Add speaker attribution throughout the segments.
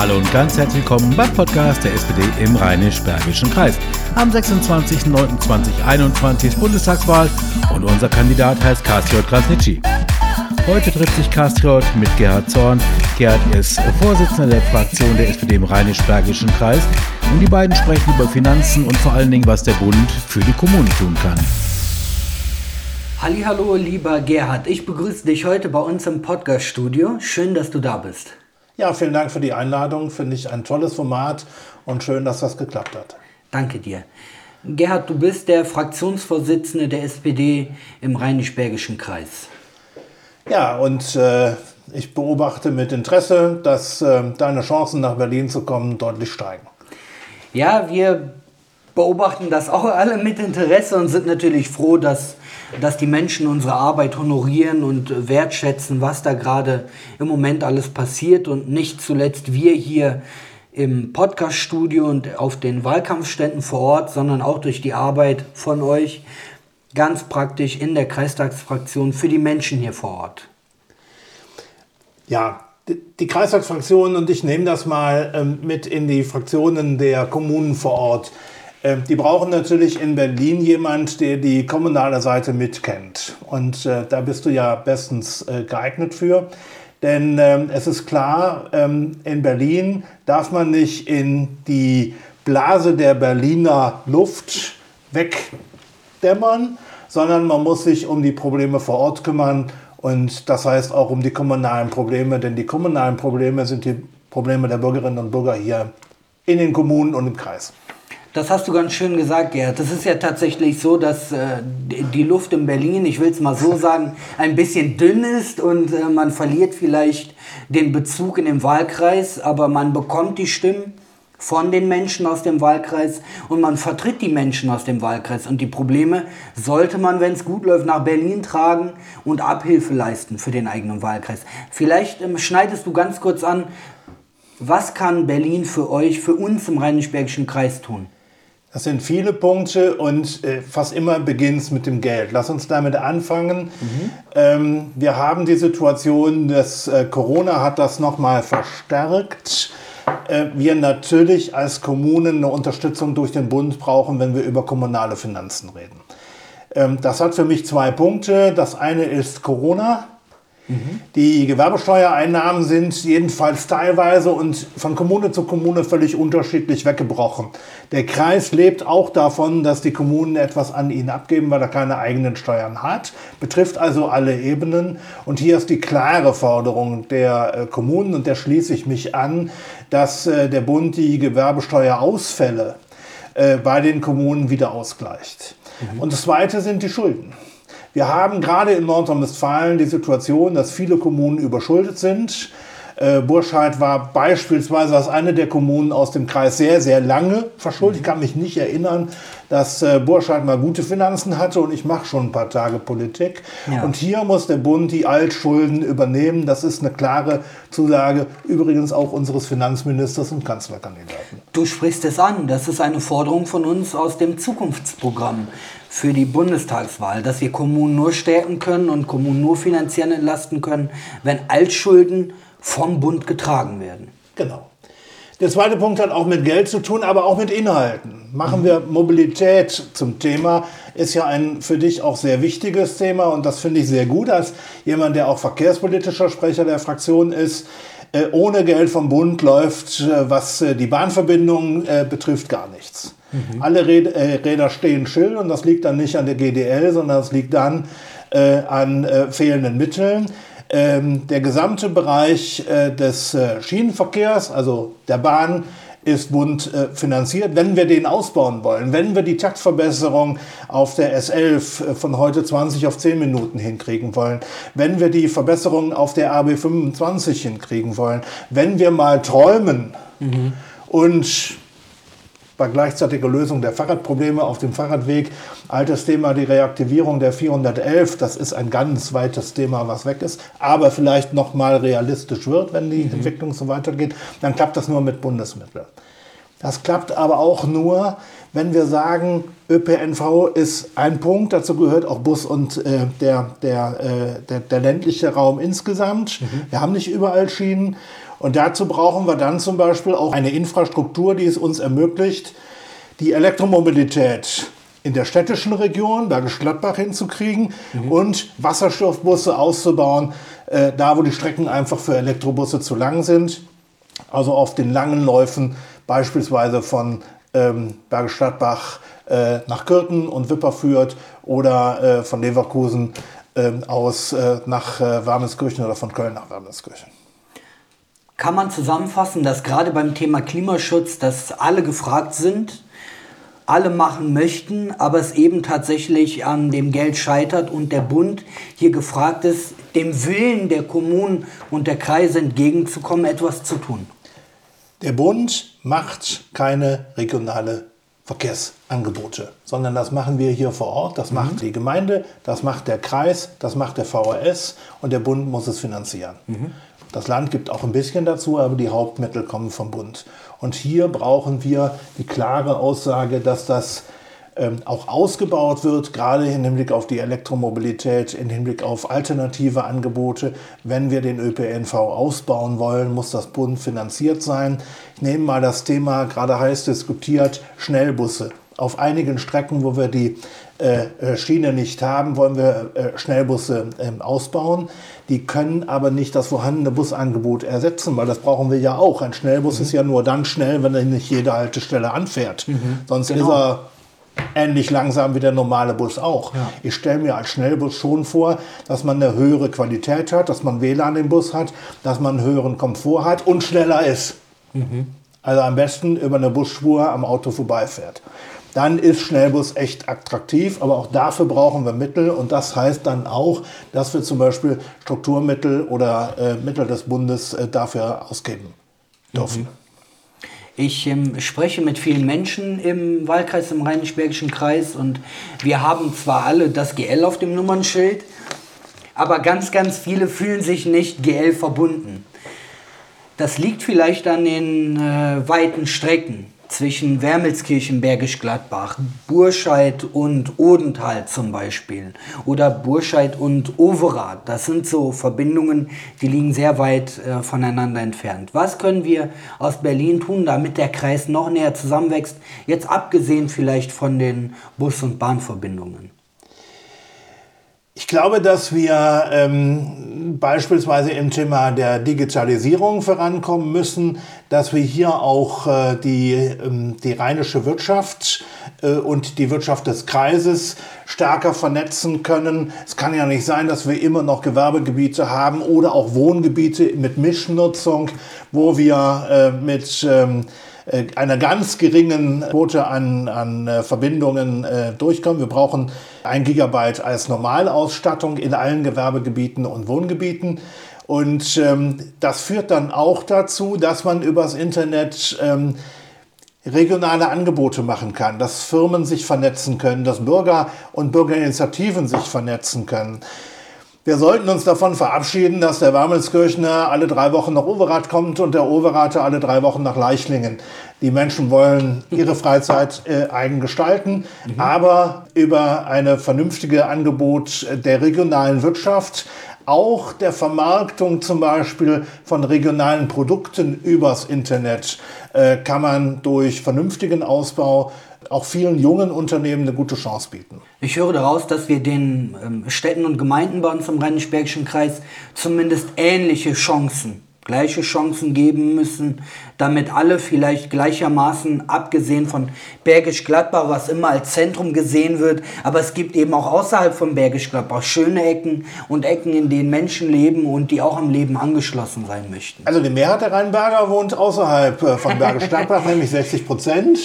Speaker 1: Hallo und ganz herzlich willkommen beim Podcast der SPD im Rheinisch-Bergischen Kreis. Am 26.09.2021 ist Bundestagswahl und unser Kandidat heißt Kastriot Krasnitschi. Heute trifft sich Kastriot mit Gerhard Zorn. Gerhard ist Vorsitzender der Fraktion der SPD im Rheinisch-Bergischen Kreis und die beiden sprechen über Finanzen und vor allen Dingen, was der Bund für die Kommunen tun kann.
Speaker 2: Hallo, lieber Gerhard, ich begrüße dich heute bei uns im Podcast-Studio. Schön, dass du da bist.
Speaker 3: Ja, vielen Dank für die Einladung. Finde ich ein tolles Format und schön, dass das geklappt hat.
Speaker 2: Danke dir. Gerhard, du bist der Fraktionsvorsitzende der SPD im Rheinisch-Bergischen Kreis.
Speaker 3: Ja, und äh, ich beobachte mit Interesse, dass äh, deine Chancen nach Berlin zu kommen deutlich steigen.
Speaker 2: Ja, wir beobachten das auch alle mit Interesse und sind natürlich froh, dass dass die Menschen unsere Arbeit honorieren und wertschätzen, was da gerade im Moment alles passiert und nicht zuletzt wir hier im Podcaststudio und auf den Wahlkampfständen vor Ort, sondern auch durch die Arbeit von euch ganz praktisch in der Kreistagsfraktion für die Menschen hier vor Ort.
Speaker 3: Ja, die Kreistagsfraktion und ich nehme das mal ähm, mit in die Fraktionen der Kommunen vor Ort. Ähm, die brauchen natürlich in Berlin jemand, der die kommunale Seite mitkennt. Und äh, da bist du ja bestens äh, geeignet für. Denn ähm, es ist klar, ähm, in Berlin darf man nicht in die Blase der Berliner Luft wegdämmern, sondern man muss sich um die Probleme vor Ort kümmern. Und das heißt auch um die kommunalen Probleme, denn die kommunalen Probleme sind die Probleme der Bürgerinnen und Bürger hier in den Kommunen und im Kreis.
Speaker 2: Das hast du ganz schön gesagt, Gerd. Das ist ja tatsächlich so, dass äh, die Luft in Berlin, ich will es mal so sagen, ein bisschen dünn ist und äh, man verliert vielleicht den Bezug in den Wahlkreis, aber man bekommt die Stimmen von den Menschen aus dem Wahlkreis und man vertritt die Menschen aus dem Wahlkreis. Und die Probleme sollte man, wenn es gut läuft, nach Berlin tragen und Abhilfe leisten für den eigenen Wahlkreis. Vielleicht ähm, schneidest du ganz kurz an, was kann Berlin für euch, für uns im Rheinisch-Bergischen Kreis tun?
Speaker 3: Das sind viele Punkte und äh, fast immer beginnt es mit dem Geld. Lass uns damit anfangen. Mhm. Ähm, wir haben die Situation, dass äh, Corona hat das nochmal verstärkt. Äh, wir natürlich als Kommunen eine Unterstützung durch den Bund brauchen, wenn wir über kommunale Finanzen reden. Ähm, das hat für mich zwei Punkte. Das eine ist Corona. Die Gewerbesteuereinnahmen sind jedenfalls teilweise und von Kommune zu Kommune völlig unterschiedlich weggebrochen. Der Kreis lebt auch davon, dass die Kommunen etwas an ihn abgeben, weil er keine eigenen Steuern hat. Betrifft also alle Ebenen. Und hier ist die klare Forderung der äh, Kommunen, und der schließe ich mich an, dass äh, der Bund die Gewerbesteuerausfälle äh, bei den Kommunen wieder ausgleicht. Mhm. Und das Zweite sind die Schulden. Wir haben gerade in Nordrhein-Westfalen die Situation, dass viele Kommunen überschuldet sind. Äh, Burscheid war beispielsweise als eine der Kommunen aus dem Kreis sehr, sehr lange verschuldet. Ich kann mich nicht erinnern, dass äh, Burscheid mal gute Finanzen hatte und ich mache schon ein paar Tage Politik. Ja. Und hier muss der Bund die Altschulden übernehmen. Das ist eine klare Zusage, übrigens auch unseres Finanzministers und Kanzlerkandidaten.
Speaker 2: Du sprichst es an. Das ist eine Forderung von uns aus dem Zukunftsprogramm für die Bundestagswahl, dass wir Kommunen nur stärken können und Kommunen nur finanziell entlasten können, wenn Altschulden vom Bund getragen werden.
Speaker 3: Genau. Der zweite Punkt hat auch mit Geld zu tun, aber auch mit Inhalten. Machen wir Mobilität zum Thema, ist ja ein für dich auch sehr wichtiges Thema und das finde ich sehr gut als jemand, der auch verkehrspolitischer Sprecher der Fraktion ist. Äh, ohne Geld vom Bund läuft, äh, was äh, die Bahnverbindung betrifft, gar nichts. Mhm. Alle Räder stehen still und das liegt dann nicht an der GDL, sondern das liegt dann an fehlenden Mitteln. Ähm, der gesamte Bereich des Schienenverkehrs, also der Bahn, ist Bund äh, finanziert. Wenn wir den ausbauen wollen, wenn wir die Taktverbesserung auf der S11 äh, von heute 20 auf 10 Minuten hinkriegen wollen, wenn wir die Verbesserung auf der AB 25 hinkriegen wollen, wenn wir mal träumen mhm. und bei gleichzeitiger Lösung der Fahrradprobleme auf dem Fahrradweg. Altes Thema, die Reaktivierung der 411. Das ist ein ganz weites Thema, was weg ist, aber vielleicht noch mal realistisch wird, wenn die mhm. Entwicklung so weitergeht. Dann klappt das nur mit Bundesmitteln. Das klappt aber auch nur, wenn wir sagen, ÖPNV ist ein Punkt, dazu gehört auch Bus und äh, der, der, äh, der, der, ländliche Raum insgesamt. Mhm. Wir haben nicht überall Schienen. Und dazu brauchen wir dann zum Beispiel auch eine Infrastruktur, die es uns ermöglicht, die Elektromobilität in der städtischen Region, Bergisch Gladbach hinzukriegen mhm. und Wasserstoffbusse auszubauen, äh, da wo die Strecken einfach für Elektrobusse zu lang sind. Also auf den langen Läufen beispielsweise von ähm, Bergisch Gladbach äh, nach Kürten und Wipperfürth oder äh, von Leverkusen ähm, aus äh, nach äh, Wermelskirchen oder von Köln nach Wermelskirchen.
Speaker 2: Kann man zusammenfassen, dass gerade beim Thema Klimaschutz, dass alle gefragt sind, alle machen möchten, aber es eben tatsächlich an dem Geld scheitert und der Bund hier gefragt ist, dem Willen der Kommunen und der Kreise entgegenzukommen, etwas zu tun.
Speaker 3: Der Bund macht keine regionale Verkehrsangebote, sondern das machen wir hier vor Ort, das mhm. macht die Gemeinde, das macht der Kreis, das macht der VRS und der Bund muss es finanzieren. Mhm. Das Land gibt auch ein bisschen dazu, aber die Hauptmittel kommen vom Bund. Und hier brauchen wir die klare Aussage, dass das ähm, auch ausgebaut wird, gerade im Hinblick auf die Elektromobilität, im Hinblick auf alternative Angebote. Wenn wir den ÖPNV ausbauen wollen, muss das Bund finanziert sein. Ich nehme mal das Thema, gerade heiß diskutiert, Schnellbusse. Auf einigen Strecken, wo wir die äh, äh, Schiene nicht haben, wollen wir äh, Schnellbusse ähm, ausbauen. Die können aber nicht das vorhandene Busangebot ersetzen, weil das brauchen wir ja auch. Ein Schnellbus mhm. ist ja nur dann schnell, wenn er nicht jede Haltestelle anfährt. Mhm. Sonst genau. ist er ähnlich langsam wie der normale Bus auch. Ja. Ich stelle mir als Schnellbus schon vor, dass man eine höhere Qualität hat, dass man WLAN im Bus hat, dass man einen höheren Komfort hat und schneller ist. Mhm. Also am besten über eine Busspur am Auto vorbeifährt dann ist Schnellbus echt attraktiv. Aber auch dafür brauchen wir Mittel. Und das heißt dann auch, dass wir zum Beispiel Strukturmittel oder äh, Mittel des Bundes äh, dafür ausgeben dürfen. Mhm.
Speaker 2: Ich ähm, spreche mit vielen Menschen im Wahlkreis, im Rheinisch-Bergischen Kreis und wir haben zwar alle das GL auf dem Nummernschild, aber ganz, ganz viele fühlen sich nicht GL verbunden. Das liegt vielleicht an den äh, weiten Strecken zwischen Wermelskirchen, Bergisch Gladbach, Burscheid und Odenthal zum Beispiel oder Burscheid und Overath. Das sind so Verbindungen, die liegen sehr weit äh, voneinander entfernt. Was können wir aus Berlin tun, damit der Kreis noch näher zusammenwächst, jetzt abgesehen vielleicht von den Bus- und Bahnverbindungen?
Speaker 3: Ich glaube, dass wir ähm, beispielsweise im Thema der Digitalisierung vorankommen müssen, dass wir hier auch äh, die, ähm, die rheinische Wirtschaft äh, und die Wirtschaft des Kreises stärker vernetzen können. Es kann ja nicht sein, dass wir immer noch Gewerbegebiete haben oder auch Wohngebiete mit Mischnutzung, wo wir äh, mit ähm, äh, einer ganz geringen Quote an, an äh, Verbindungen äh, durchkommen. Wir brauchen ein Gigabyte als Normalausstattung in allen Gewerbegebieten und Wohngebieten. Und ähm, das führt dann auch dazu, dass man übers Internet ähm, regionale Angebote machen kann, dass Firmen sich vernetzen können, dass Bürger und Bürgerinitiativen sich vernetzen können. Wir sollten uns davon verabschieden, dass der Wermelskirchner alle drei Wochen nach Overath kommt und der Overater alle drei Wochen nach Leichlingen. Die Menschen wollen ihre Freizeit äh, eigen gestalten, mhm. aber über eine vernünftige Angebot der regionalen Wirtschaft, auch der Vermarktung zum Beispiel von regionalen Produkten übers Internet, äh, kann man durch vernünftigen Ausbau auch vielen jungen Unternehmen eine gute Chance bieten.
Speaker 2: Ich höre daraus, dass wir den ähm, Städten und Gemeinden bei uns im Rheinisch-Bergischen Kreis zumindest ähnliche Chancen gleiche Chancen geben müssen, damit alle vielleicht gleichermaßen, abgesehen von Bergisch Gladbach, was immer als Zentrum gesehen wird, aber es gibt eben auch außerhalb von Bergisch Gladbach schöne Ecken und Ecken, in denen Menschen leben und die auch am Leben angeschlossen sein möchten.
Speaker 3: Also die Mehrheit der Rheinberger wohnt außerhalb äh, von Bergisch Gladbach, nämlich 60 Prozent.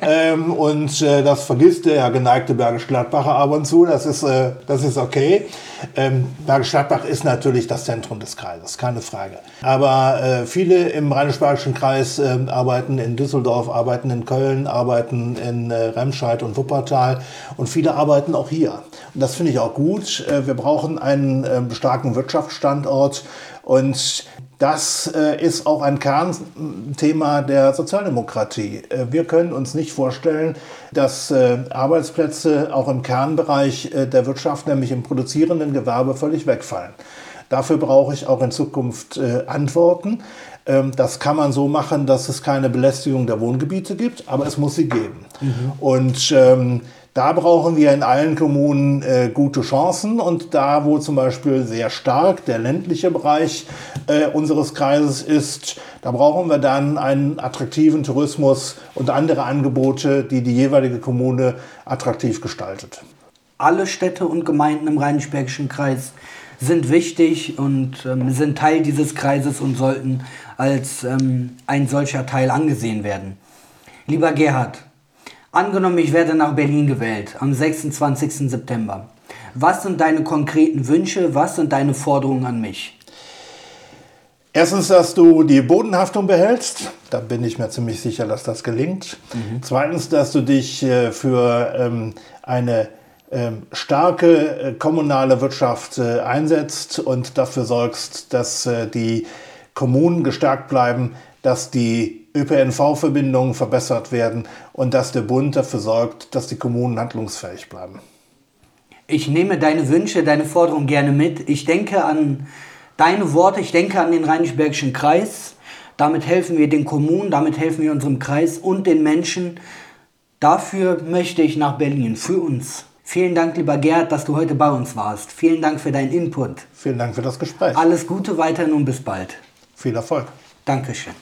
Speaker 3: Ähm, und äh, das vergisst der ja, geneigte Bergisch Gladbacher ab und zu, das ist, äh, das ist okay. Ähm, Bergisch Gladbach ist natürlich das Zentrum des Kreises, keine Frage. Aber äh, viele im Rheinisch-Bergischen Kreis äh, arbeiten in Düsseldorf, arbeiten in Köln, arbeiten in äh, Remscheid und Wuppertal und viele arbeiten auch hier. Und das finde ich auch gut. Äh, wir brauchen einen ähm, starken Wirtschaftsstandort und Das äh, ist auch ein Kernthema der Sozialdemokratie. Äh, wir können uns nicht vorstellen, dass Arbeitsplätze auch im Kernbereich der Wirtschaft, nämlich im produzierenden Gewerbe, völlig wegfallen. Dafür brauche ich auch in Zukunft äh, Antworten. Ähm, das kann man so machen, dass es keine Belästigung der Wohngebiete gibt, aber es muss sie geben. Mhm. Und ähm, da brauchen wir in allen Kommunen äh, gute Chancen und da, wo zum Beispiel sehr stark der ländliche Bereich äh, unseres Kreises ist, da brauchen wir dann einen attraktiven Tourismus und andere Angebote, die die jeweilige Kommune attraktiv gestaltet.
Speaker 2: Alle Städte und Gemeinden im Rheinisch-Bergischen Kreis sind wichtig und ähm, sind Teil dieses Kreises und sollten als ähm, ein solcher Teil angesehen werden. Lieber Gerhard, angenommen, ich werde nach Berlin gewählt am 26. September. Was sind deine konkreten Wünsche? Was sind deine Forderungen an mich?
Speaker 3: Erstens, dass du die Bodenhaftung behältst. Da bin ich mir ziemlich sicher, dass das gelingt. Mhm. Zweitens, dass du dich äh, für ähm, eine starke äh, kommunale Wirtschaft äh, einsetzt und dafür sorgst, dass äh, die Kommunen gestärkt bleiben, dass die ÖPNV-Verbindungen verbessert werden und dass der Bund dafür sorgt, dass die Kommunen handlungsfähig bleiben.
Speaker 2: Ich nehme deine Wünsche, deine Forderungen gerne mit. Ich denke an deine Worte, ich denke an den Rheinisch-Bergischen Kreis. Damit helfen wir den Kommunen, damit helfen wir unserem Kreis und den Menschen. Dafür möchte ich nach Berlin, für uns. Vielen Dank, lieber Gerd, dass du heute bei uns warst. Vielen Dank für deinen Input.
Speaker 3: Vielen Dank für das Gespräch.
Speaker 2: Alles Gute weiterhin und bis bald.
Speaker 3: Viel Erfolg.
Speaker 2: Dankeschön.